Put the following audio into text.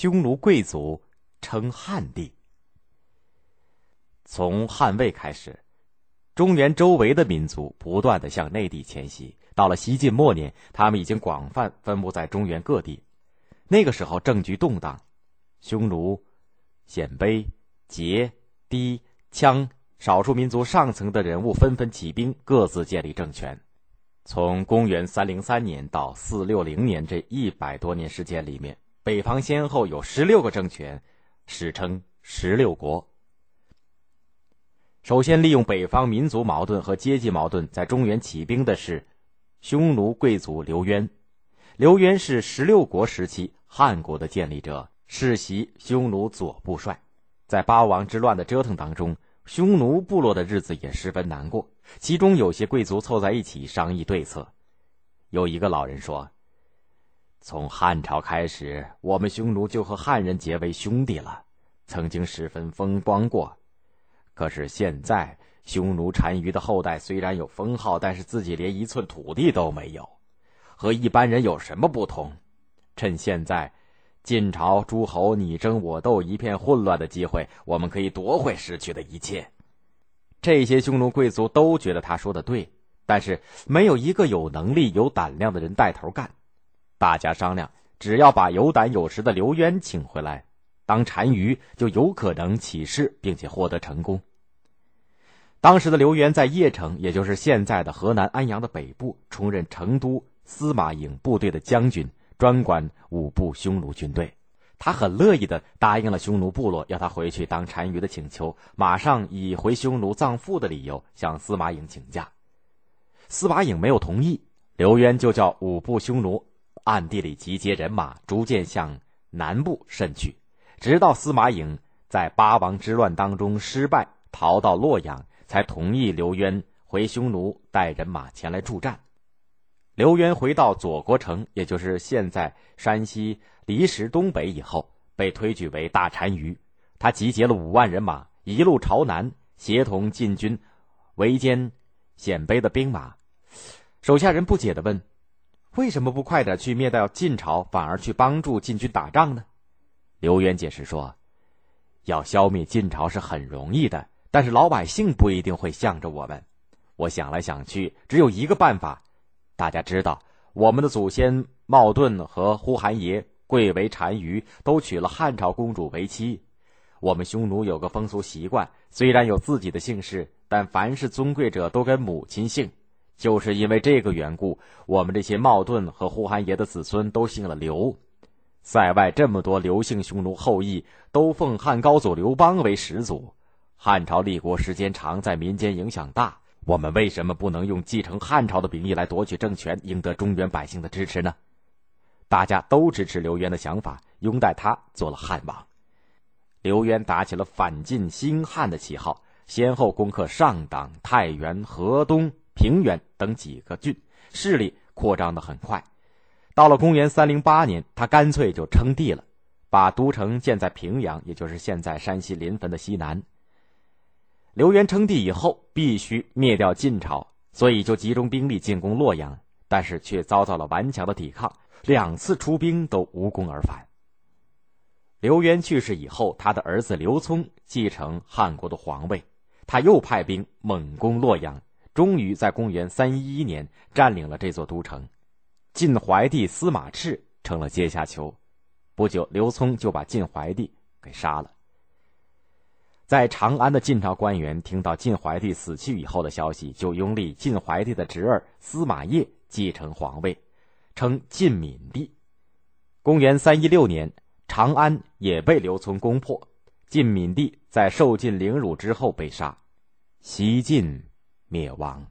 匈奴贵族称汉帝。从汉魏开始，中原周围的民族不断的向内地迁徙。到了西晋末年，他们已经广泛分布在中原各地。那个时候政局动荡，匈奴、鲜卑、羯、氐、羌少数民族上层的人物纷纷起兵，各自建立政权。从公元三零三年到四六零年这一百多年时间里面，北方先后有十六个政权，史称十六国。首先利用北方民族矛盾和阶级矛盾，在中原起兵的是匈奴贵族刘渊。刘渊是十六国时期汉国的建立者，世袭匈奴左部帅。在八王之乱的折腾当中，匈奴部落的日子也十分难过。其中有些贵族凑在一起商议对策。有一个老人说：“从汉朝开始，我们匈奴就和汉人结为兄弟了，曾经十分风光过。可是现在，匈奴单于的后代虽然有封号，但是自己连一寸土地都没有，和一般人有什么不同？趁现在，晋朝诸侯你争我斗、一片混乱的机会，我们可以夺回失去的一切。”这些匈奴贵族都觉得他说的对，但是没有一个有能力、有胆量的人带头干。大家商量，只要把有胆有识的刘渊请回来当单于，就有可能起事，并且获得成功。当时的刘渊在邺城，也就是现在的河南安阳的北部，充任成都司马颖部队的将军，专管五部匈奴军队。他很乐意的答应了匈奴部落要他回去当单于的请求，马上以回匈奴葬父的理由向司马颖请假。司马颖没有同意，刘渊就叫五部匈奴暗地里集结人马，逐渐向南部渗去，直到司马颖在八王之乱当中失败，逃到洛阳，才同意刘渊回匈奴带人马前来助战。刘渊回到左国城，也就是现在山西离石东北以后，被推举为大单于。他集结了五万人马，一路朝南，协同晋军围歼鲜卑的兵马。手下人不解的问：“为什么不快点去灭掉晋朝，反而去帮助晋军打仗呢？”刘渊解释说：“要消灭晋朝是很容易的，但是老百姓不一定会向着我们。我想来想去，只有一个办法。”大家知道，我们的祖先茂盾和呼韩邪贵为单于，都娶了汉朝公主为妻。我们匈奴有个风俗习惯，虽然有自己的姓氏，但凡是尊贵者都跟母亲姓。就是因为这个缘故，我们这些茂盾和呼韩邪的子孙都姓了刘。塞外这么多刘姓匈奴后裔，都奉汉高祖刘邦为始祖。汉朝立国时间长，在民间影响大。我们为什么不能用继承汉朝的名义来夺取政权，赢得中原百姓的支持呢？大家都支持刘渊的想法，拥戴他做了汉王。刘渊打起了反晋兴汉的旗号，先后攻克上党、太原、河东、平原等几个郡，势力扩张的很快。到了公元三零八年，他干脆就称帝了，把都城建在平阳，也就是现在山西临汾的西南。刘渊称帝以后，必须灭掉晋朝，所以就集中兵力进攻洛阳，但是却遭到了顽强的抵抗，两次出兵都无功而返。刘渊去世以后，他的儿子刘聪继承汉国的皇位，他又派兵猛攻洛阳，终于在公元三一一年占领了这座都城。晋怀帝司马炽成了阶下囚，不久，刘聪就把晋怀帝给杀了。在长安的晋朝官员听到晋怀帝死去以后的消息，就拥立晋怀帝的侄儿司马业继承皇位，称晋闵帝。公元三一六年，长安也被刘聪攻破，晋闵帝在受尽凌辱之后被杀，西晋灭亡。